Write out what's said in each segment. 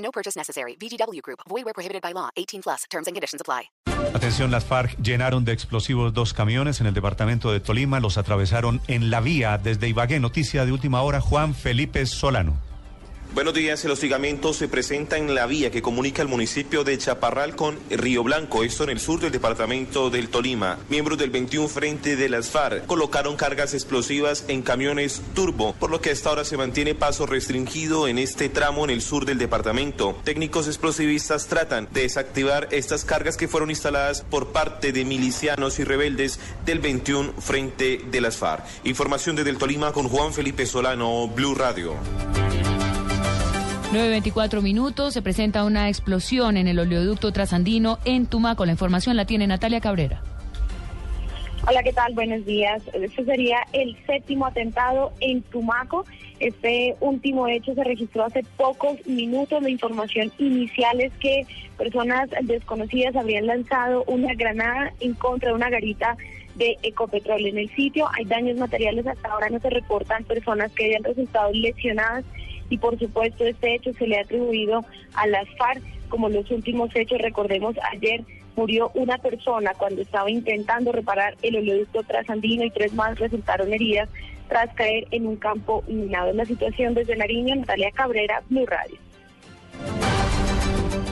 No purchase necessary. VGW Group. Void where prohibited by law. 18 plus. Terms and conditions apply. Atención, las FARC llenaron de explosivos dos camiones en el departamento de Tolima. Los atravesaron en la vía desde Ibagué. Noticia de última hora, Juan Felipe Solano. Buenos días. El hostigamiento se presenta en la vía que comunica el municipio de Chaparral con Río Blanco, esto en el sur del departamento del Tolima. Miembros del 21 Frente de las FARC colocaron cargas explosivas en camiones turbo, por lo que hasta ahora se mantiene paso restringido en este tramo en el sur del departamento. Técnicos explosivistas tratan de desactivar estas cargas que fueron instaladas por parte de milicianos y rebeldes del 21 Frente de las FARC. Información desde el Tolima con Juan Felipe Solano, Blue Radio. 9.24 minutos, se presenta una explosión en el oleoducto trasandino en Tumaco. La información la tiene Natalia Cabrera. Hola, ¿qué tal? Buenos días. Este sería el séptimo atentado en Tumaco. Este último hecho se registró hace pocos minutos. La información inicial es que personas desconocidas habrían lanzado una granada en contra de una garita de Ecopetrol en el sitio. Hay daños materiales, hasta ahora no se reportan personas que hayan resultado lesionadas y por supuesto este hecho se le ha atribuido a las FARC como los últimos hechos. Recordemos, ayer murió una persona cuando estaba intentando reparar el oleoducto trasandino y tres más resultaron heridas tras caer en un campo minado. En la situación desde Nariño, Natalia Cabrera, Blue Radio.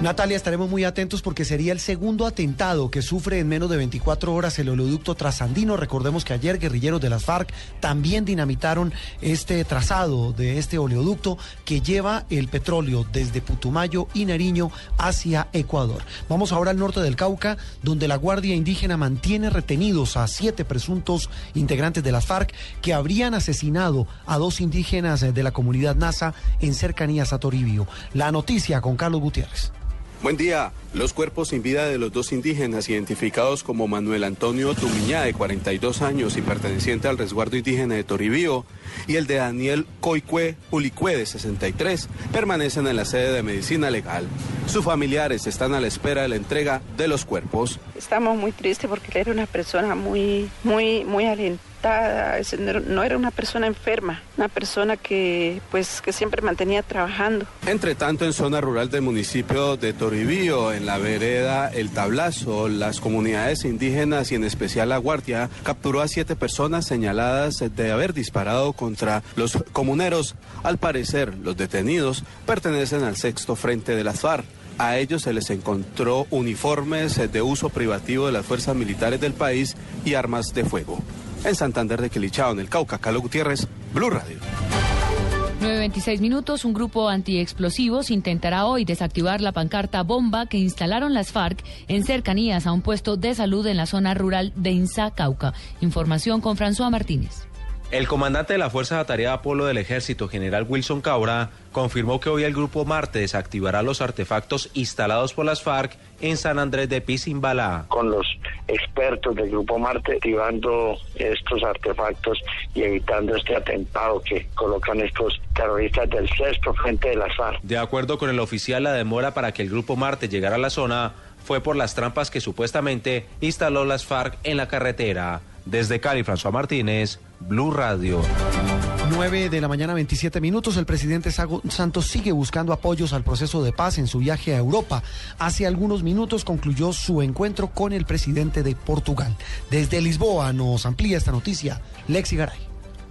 Natalia, estaremos muy atentos porque sería el segundo atentado que sufre en menos de 24 horas el oleoducto trasandino. Recordemos que ayer guerrilleros de las FARC también dinamitaron este trazado de este oleoducto que lleva el petróleo desde Putumayo y Nariño hacia Ecuador. Vamos ahora al norte del Cauca, donde la Guardia Indígena mantiene retenidos a siete presuntos integrantes de las FARC que habrían asesinado a dos indígenas de la comunidad NASA en cercanías a Toribio. La noticia con Carlos Gutiérrez. Buen día. Los cuerpos sin vida de los dos indígenas identificados como Manuel Antonio Tumiñá, de 42 años y perteneciente al resguardo indígena de Toribío, y el de Daniel Coicue Ulicue, de 63, permanecen en la sede de medicina legal. Sus familiares están a la espera de la entrega de los cuerpos. Estamos muy tristes porque él era una persona muy, muy, muy alentada no era una persona enferma, una persona que pues que siempre mantenía trabajando. Entre tanto, en zona rural del municipio de Toribío, en la vereda El Tablazo, las comunidades indígenas y en especial la Guardia capturó a siete personas señaladas de haber disparado contra los comuneros. Al parecer, los detenidos pertenecen al sexto frente de las FARC. A ellos se les encontró uniformes de uso privativo de las fuerzas militares del país y armas de fuego en Santander de Quilichao, en el Cauca. Carlos Gutiérrez, Blue Radio. 9.26 minutos, un grupo antiexplosivos intentará hoy desactivar la pancarta bomba que instalaron las FARC en cercanías a un puesto de salud en la zona rural de Insa, Cauca. Información con François Martínez. El comandante de la Fuerza Atareada Polo del Ejército, general Wilson Cabra, confirmó que hoy el Grupo Marte desactivará los artefactos instalados por las FARC en San Andrés de Pizimbala. Con los expertos del Grupo Marte activando estos artefactos y evitando este atentado que colocan estos terroristas del sexto frente de las FARC. De acuerdo con el oficial, la demora para que el Grupo Marte llegara a la zona fue por las trampas que supuestamente instaló las FARC en la carretera. Desde Cali, François Martínez, Blue Radio. 9 de la mañana, 27 minutos. El presidente Santos sigue buscando apoyos al proceso de paz en su viaje a Europa. Hace algunos minutos concluyó su encuentro con el presidente de Portugal. Desde Lisboa nos amplía esta noticia Lexi Garay.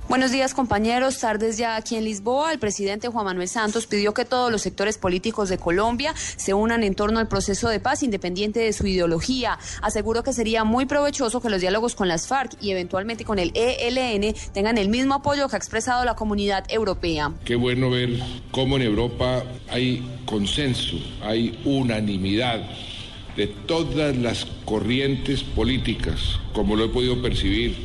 Buenos días compañeros, tardes ya aquí en Lisboa. El presidente Juan Manuel Santos pidió que todos los sectores políticos de Colombia se unan en torno al proceso de paz independiente de su ideología. Aseguró que sería muy provechoso que los diálogos con las FARC y eventualmente con el ELN tengan el mismo apoyo que ha expresado la comunidad europea. Qué bueno ver cómo en Europa hay consenso, hay unanimidad de todas las corrientes políticas, como lo he podido percibir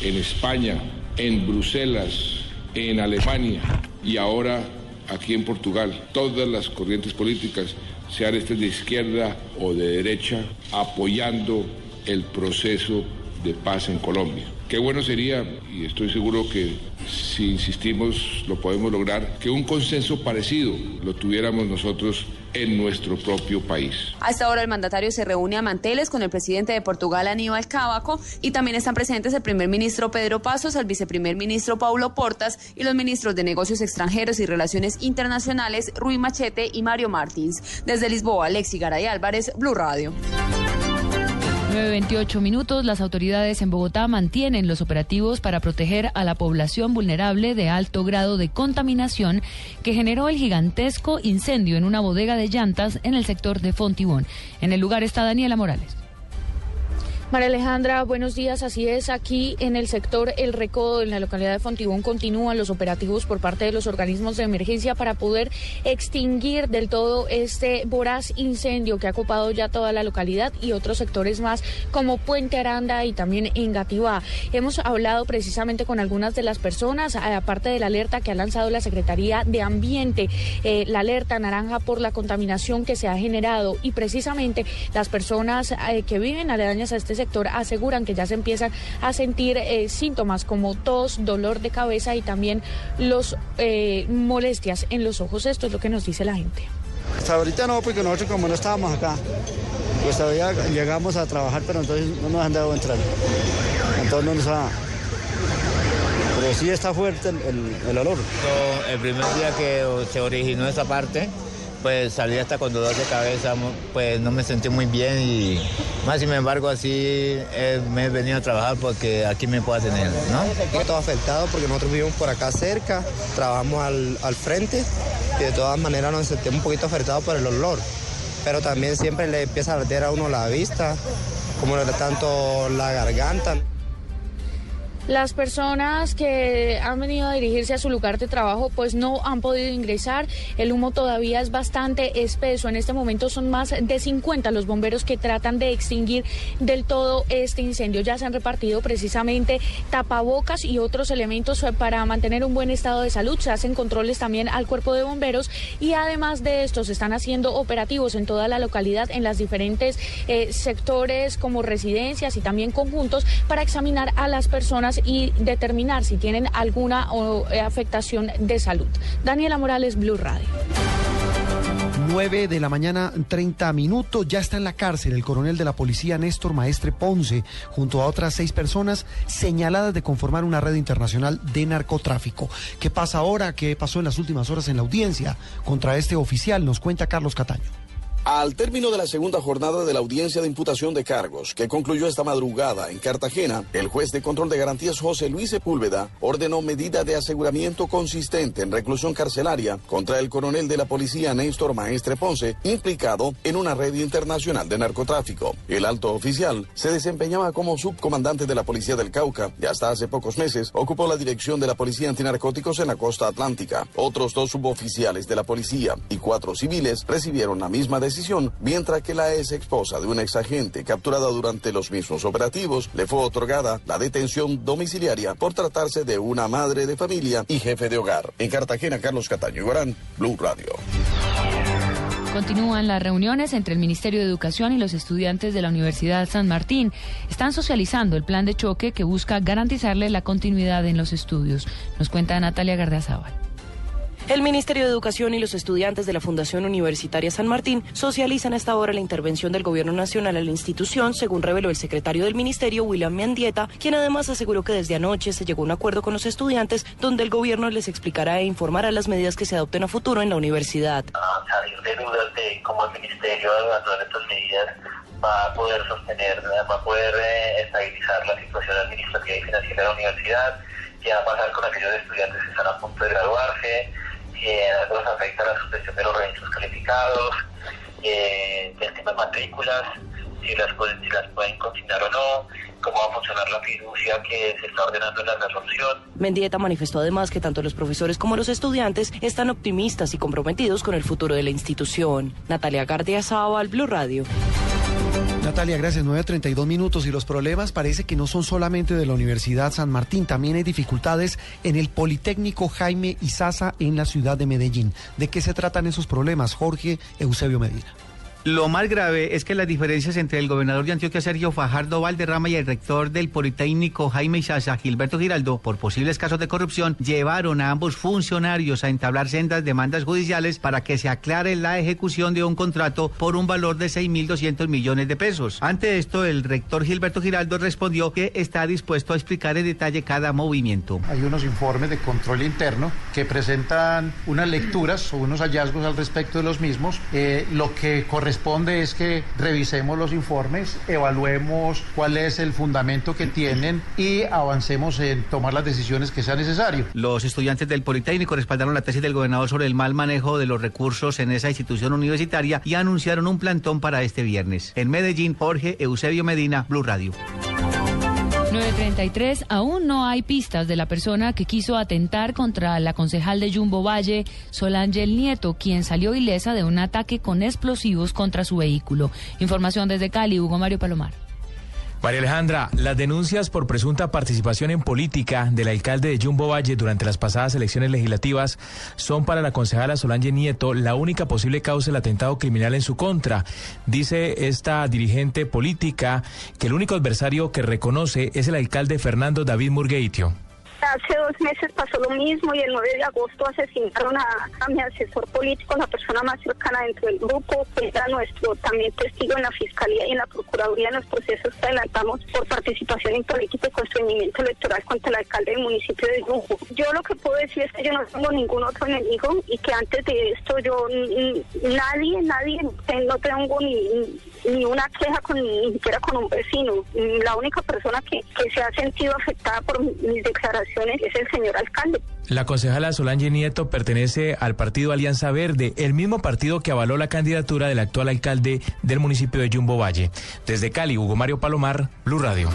en España, en Bruselas, en Alemania y ahora aquí en Portugal, todas las corrientes políticas, sean estas de izquierda o de derecha, apoyando el proceso de paz en Colombia. Qué bueno sería, y estoy seguro que si insistimos lo podemos lograr, que un consenso parecido lo tuviéramos nosotros en nuestro propio país. A esta hora el mandatario se reúne a manteles con el presidente de Portugal Aníbal Cábaco y también están presentes el primer ministro Pedro Pasos, el viceprimer ministro Paulo Portas y los ministros de Negocios Extranjeros y Relaciones Internacionales Rui Machete y Mario Martins. Desde Lisboa, Alexi Garay Álvarez, Blue Radio. 9.28 minutos, las autoridades en Bogotá mantienen los operativos para proteger a la población vulnerable de alto grado de contaminación que generó el gigantesco incendio en una bodega de llantas en el sector de Fontibón. En el lugar está Daniela Morales. María Alejandra, buenos días. Así es, aquí en el sector El Recodo, en la localidad de Fontibón, continúan los operativos por parte de los organismos de emergencia para poder extinguir del todo este voraz incendio que ha ocupado ya toda la localidad y otros sectores más como Puente Aranda y también Engativá. Hemos hablado precisamente con algunas de las personas, aparte de la alerta que ha lanzado la Secretaría de Ambiente, eh, la alerta naranja por la contaminación que se ha generado y precisamente las personas eh, que viven aledañas a este sector aseguran que ya se empiezan a sentir eh, síntomas como tos, dolor de cabeza y también los eh, molestias en los ojos. Esto es lo que nos dice la gente. Hasta ahorita no, porque nosotros como no estábamos acá, pues todavía llegamos a trabajar, pero entonces no nos han dado entrar. Entonces no nos ha... Pero sí está fuerte el, el olor. El primer día que se originó esa parte, pues salí hasta con dolor de cabeza, pues no me sentí muy bien y más sin embargo así eh, me he venido a trabajar porque aquí me puedo tener, ¿no? Todo afectado porque nosotros vivimos por acá cerca, trabajamos al, al frente y de todas maneras nos sentimos un poquito afectados por el olor, pero también siempre le empieza a arder a uno la vista, como tanto la garganta. Las personas que han venido a dirigirse a su lugar de trabajo pues no han podido ingresar. El humo todavía es bastante espeso. En este momento son más de 50 los bomberos que tratan de extinguir del todo este incendio. Ya se han repartido precisamente tapabocas y otros elementos para mantener un buen estado de salud. Se hacen controles también al cuerpo de bomberos y además de esto se están haciendo operativos en toda la localidad en las diferentes eh, sectores como residencias y también conjuntos para examinar a las personas y determinar si tienen alguna eh, afectación de salud. Daniela Morales, Blue Radio. 9 de la mañana, 30 minutos. Ya está en la cárcel el coronel de la policía Néstor Maestre Ponce, junto a otras seis personas señaladas de conformar una red internacional de narcotráfico. ¿Qué pasa ahora? ¿Qué pasó en las últimas horas en la audiencia contra este oficial? Nos cuenta Carlos Cataño. Al término de la segunda jornada de la audiencia de imputación de cargos, que concluyó esta madrugada en Cartagena, el juez de control de garantías José Luis Sepúlveda ordenó medida de aseguramiento consistente en reclusión carcelaria contra el coronel de la policía Néstor Maestre Ponce, implicado en una red internacional de narcotráfico. El alto oficial se desempeñaba como subcomandante de la policía del Cauca y hasta hace pocos meses ocupó la dirección de la policía antinarcóticos en la costa atlántica. Otros dos suboficiales de la policía y cuatro civiles recibieron la misma decisión mientras que la ex esposa de un ex agente capturada durante los mismos operativos le fue otorgada la detención domiciliaria por tratarse de una madre de familia y jefe de hogar. En Cartagena, Carlos Cataño y Blue Radio. Continúan las reuniones entre el Ministerio de Educación y los estudiantes de la Universidad San Martín. Están socializando el plan de choque que busca garantizarle la continuidad en los estudios. Nos cuenta Natalia Gardiazabal. El Ministerio de Educación y los estudiantes de la Fundación Universitaria San Martín socializan hasta ahora la intervención del Gobierno Nacional a la institución, según reveló el secretario del Ministerio, William Mendieta, quien además aseguró que desde anoche se llegó a un acuerdo con los estudiantes donde el gobierno les explicará e informará las medidas que se adopten a futuro en la universidad. A salir de dudas de cómo el Ministerio, de estas medidas, va a poder sostener, va a poder eh, estabilizar la situación administrativa y financiera de la universidad, qué va a pasar con aquellos estudiantes que están a punto de graduarse que nos afecta la suspensión de los registros calificados, eh, el matrículas, si las, pueden, consignar o no, cómo va a funcionar la fiducia que se está ordenando en la resolución. Mendieta manifestó además que tanto los profesores como los estudiantes están optimistas y comprometidos con el futuro de la institución. Natalia Gardia al Blue Radio. Natalia, gracias. 9.32 minutos y los problemas parece que no son solamente de la Universidad San Martín, también hay dificultades en el Politécnico Jaime Izaza en la ciudad de Medellín. ¿De qué se tratan esos problemas? Jorge Eusebio Medina. Lo más grave es que las diferencias entre el gobernador de Antioquia, Sergio Fajardo Valderrama, y el rector del Politécnico, Jaime Isaza, Gilberto Giraldo, por posibles casos de corrupción, llevaron a ambos funcionarios a entablar sendas demandas judiciales para que se aclare la ejecución de un contrato por un valor de 6.200 millones de pesos. Ante esto, el rector Gilberto Giraldo respondió que está dispuesto a explicar en detalle cada movimiento. Hay unos informes de control interno que presentan unas lecturas o unos hallazgos al respecto de los mismos. Eh, lo que corresponde corresponde es que revisemos los informes, evaluemos cuál es el fundamento que tienen y avancemos en tomar las decisiones que sea necesario. Los estudiantes del Politécnico respaldaron la tesis del gobernador sobre el mal manejo de los recursos en esa institución universitaria y anunciaron un plantón para este viernes. En Medellín, Jorge Eusebio Medina, Blue Radio. 933, aún no hay pistas de la persona que quiso atentar contra la concejal de Jumbo Valle, Solángel Nieto, quien salió ilesa de un ataque con explosivos contra su vehículo. Información desde Cali, Hugo Mario Palomar. María Alejandra, las denuncias por presunta participación en política del alcalde de Jumbo Valle durante las pasadas elecciones legislativas son para la concejala Solange Nieto la única posible causa del atentado criminal en su contra. Dice esta dirigente política que el único adversario que reconoce es el alcalde Fernando David Murgueitio. Hace dos meses pasó lo mismo y el 9 de agosto asesinaron a, mi asesor político, la persona más cercana dentro del grupo, que era nuestro también testigo en la Fiscalía y en la Procuraduría en los procesos que adelantamos por participación en política y constreñimiento electoral contra el alcalde del municipio de Lujo. Yo lo que puedo decir es que yo no tengo ningún otro enemigo y que antes de esto yo nadie, nadie, no tengo ni, ni una queja con ni siquiera con un vecino. La única persona que, que se ha sentido afectada por mis declaraciones es el señor alcalde. La concejala Solange Nieto pertenece al partido Alianza Verde, el mismo partido que avaló la candidatura del actual alcalde del municipio de Jumbo Valle. Desde Cali, Hugo Mario Palomar, Blue Radio.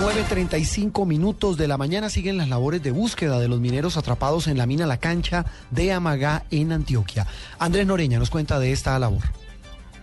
9.35 minutos de la mañana siguen las labores de búsqueda de los mineros atrapados en la mina La Cancha de Amagá en Antioquia. Andrés Noreña nos cuenta de esta labor.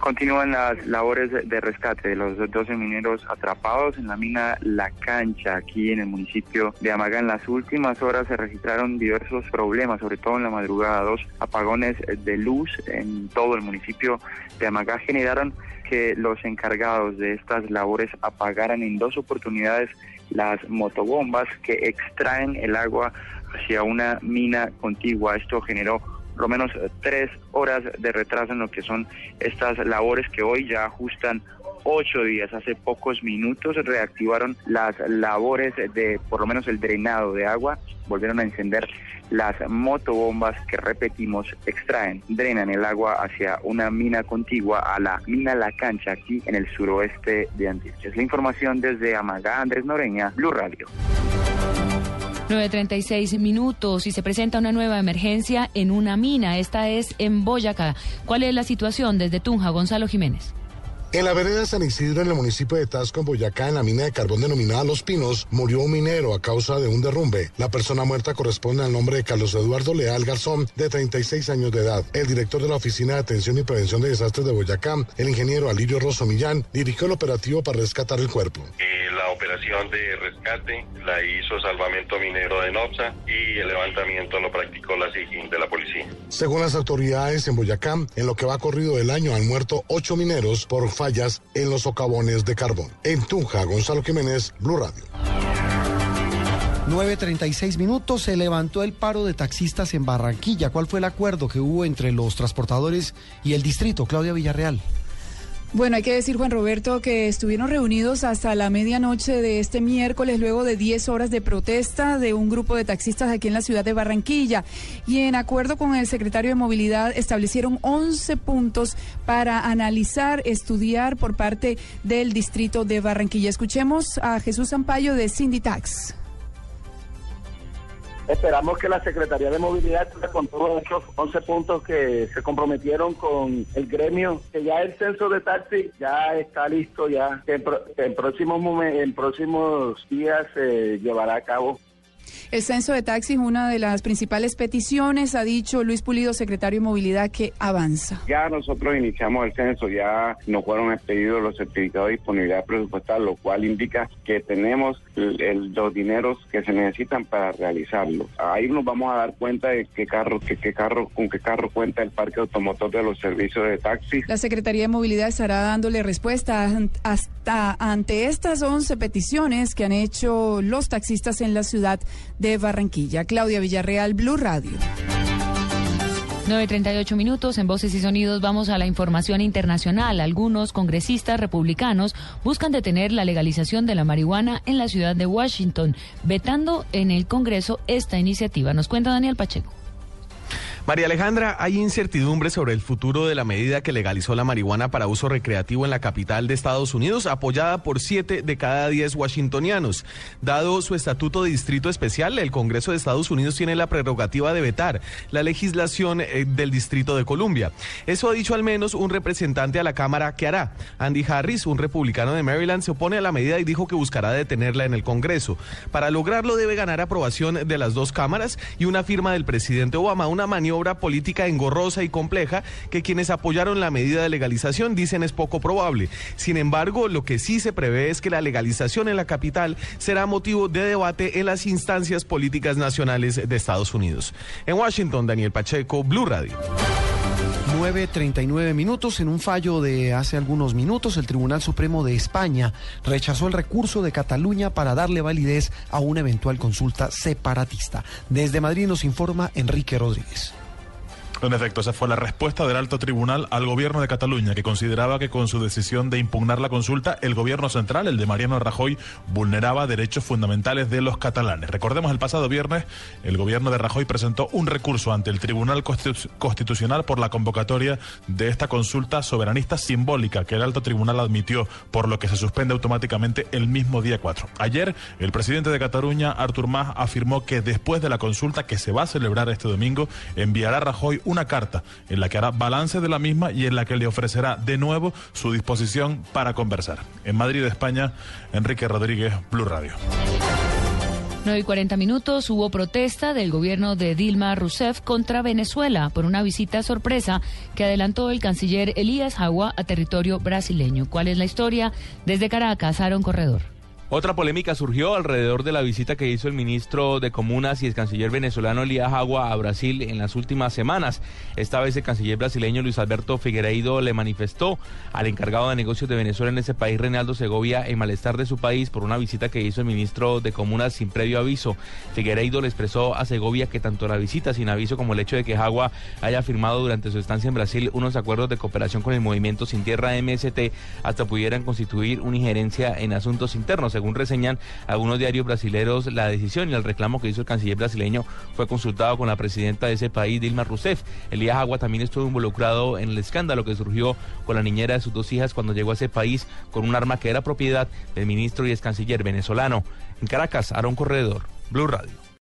Continúan las labores de rescate de los 12 mineros atrapados en la mina La Cancha, aquí en el municipio de Amaga. En las últimas horas se registraron diversos problemas, sobre todo en la madrugada. Dos apagones de luz en todo el municipio de Amaga generaron que los encargados de estas labores apagaran en dos oportunidades las motobombas que extraen el agua hacia una mina contigua. Esto generó lo menos eh, tres horas de retraso en lo que son estas labores que hoy ya ajustan ocho días. Hace pocos minutos reactivaron las labores de por lo menos el drenado de agua, volvieron a encender las motobombas que repetimos extraen, drenan el agua hacia una mina contigua a la mina La Cancha aquí en el suroeste de Antioquia. Es la información desde Amagá, Andrés Noreña, Blue Radio. 9.36 minutos y se presenta una nueva emergencia en una mina. Esta es en Boyacá. ¿Cuál es la situación desde Tunja, Gonzalo Jiménez? En la vereda San Isidro, en el municipio de Tasco, en Boyacá, en la mina de carbón denominada Los Pinos, murió un minero a causa de un derrumbe. La persona muerta corresponde al nombre de Carlos Eduardo Leal Garzón, de 36 años de edad. El director de la Oficina de Atención y Prevención de Desastres de Boyacá, el ingeniero Alirio Rosso Millán, dirigió el operativo para rescatar el cuerpo. la operación de rescate la hizo Salvamento Minero de NOPSA y el levantamiento lo practicó la SIGIN de la policía. Según las autoridades en Boyacá, en lo que va corrido del año han muerto ocho mineros por fallas en los socavones de carbón. En Tunja, Gonzalo Jiménez, Blue Radio. 9.36 minutos se levantó el paro de taxistas en Barranquilla. ¿Cuál fue el acuerdo que hubo entre los transportadores y el distrito? Claudia Villarreal. Bueno, hay que decir, Juan Roberto, que estuvieron reunidos hasta la medianoche de este miércoles, luego de 10 horas de protesta de un grupo de taxistas aquí en la ciudad de Barranquilla. Y en acuerdo con el secretario de Movilidad, establecieron 11 puntos para analizar, estudiar por parte del distrito de Barranquilla. Escuchemos a Jesús Zampayo de Cindy Tax. Esperamos que la Secretaría de Movilidad con todos estos 11 puntos que se comprometieron con el gremio, que ya el censo de taxi ya está listo, ya en, próximos, en próximos días se llevará a cabo. El censo de taxis, una de las principales peticiones, ha dicho Luis Pulido, secretario de Movilidad, que avanza. Ya nosotros iniciamos el censo, ya nos fueron expedidos los certificados de disponibilidad presupuestal, lo cual indica que tenemos los dineros que se necesitan para realizarlo. Ahí nos vamos a dar cuenta de qué carro, qué, qué carro, con qué carro cuenta el parque automotor de los servicios de taxi. La Secretaría de Movilidad estará dándole respuesta hasta ante estas 11 peticiones que han hecho los taxistas en la ciudad de Barranquilla. Claudia Villarreal, Blue Radio. 9.38 minutos en Voces y Sonidos vamos a la información internacional. Algunos congresistas republicanos buscan detener la legalización de la marihuana en la ciudad de Washington, vetando en el Congreso esta iniciativa. Nos cuenta Daniel Pacheco. María Alejandra, hay incertidumbre sobre el futuro de la medida que legalizó la marihuana para uso recreativo en la capital de Estados Unidos, apoyada por siete de cada diez washingtonianos. Dado su estatuto de distrito especial, el Congreso de Estados Unidos tiene la prerrogativa de vetar la legislación eh, del Distrito de Columbia. Eso ha dicho al menos un representante a la Cámara que hará. Andy Harris, un republicano de Maryland, se opone a la medida y dijo que buscará detenerla en el Congreso. Para lograrlo debe ganar aprobación de las dos cámaras y una firma del presidente Obama, una maniobra obra política engorrosa y compleja que quienes apoyaron la medida de legalización dicen es poco probable. Sin embargo, lo que sí se prevé es que la legalización en la capital será motivo de debate en las instancias políticas nacionales de Estados Unidos. En Washington, Daniel Pacheco, Blue Radio. 9.39 minutos. En un fallo de hace algunos minutos, el Tribunal Supremo de España rechazó el recurso de Cataluña para darle validez a una eventual consulta separatista. Desde Madrid nos informa Enrique Rodríguez. En efecto, esa fue la respuesta del alto tribunal al gobierno de Cataluña, que consideraba que con su decisión de impugnar la consulta, el gobierno central, el de Mariano Rajoy, vulneraba derechos fundamentales de los catalanes. Recordemos, el pasado viernes, el gobierno de Rajoy presentó un recurso ante el Tribunal Constitucional por la convocatoria de esta consulta soberanista simbólica que el alto tribunal admitió, por lo que se suspende automáticamente el mismo día 4. Ayer, el presidente de Cataluña, Artur Mas, afirmó que después de la consulta que se va a celebrar este domingo, enviará a Rajoy una carta en la que hará balance de la misma y en la que le ofrecerá de nuevo su disposición para conversar. En Madrid, España, Enrique Rodríguez, Blue Radio. 9 y 40 minutos hubo protesta del gobierno de Dilma Rousseff contra Venezuela por una visita sorpresa que adelantó el canciller Elías Agua a territorio brasileño. ¿Cuál es la historia? Desde Caracas, Aaron Corredor. Otra polémica surgió alrededor de la visita que hizo el ministro de Comunas y el canciller venezolano Elías Agua a Brasil en las últimas semanas. Esta vez el canciller brasileño Luis Alberto Figueiredo le manifestó al encargado de negocios de Venezuela en ese país, Reinaldo Segovia, el malestar de su país por una visita que hizo el ministro de Comunas sin previo aviso. Figueiredo le expresó a Segovia que tanto la visita sin aviso como el hecho de que Agua haya firmado durante su estancia en Brasil unos acuerdos de cooperación con el movimiento Sin Tierra MST hasta pudieran constituir una injerencia en asuntos internos según reseñan algunos diarios brasileños, la decisión y el reclamo que hizo el canciller brasileño fue consultado con la presidenta de ese país, Dilma Rousseff. Elías Agua también estuvo involucrado en el escándalo que surgió con la niñera de sus dos hijas cuando llegó a ese país con un arma que era propiedad del ministro y ex canciller venezolano. En Caracas, Aaron Corredor, Blue Radio.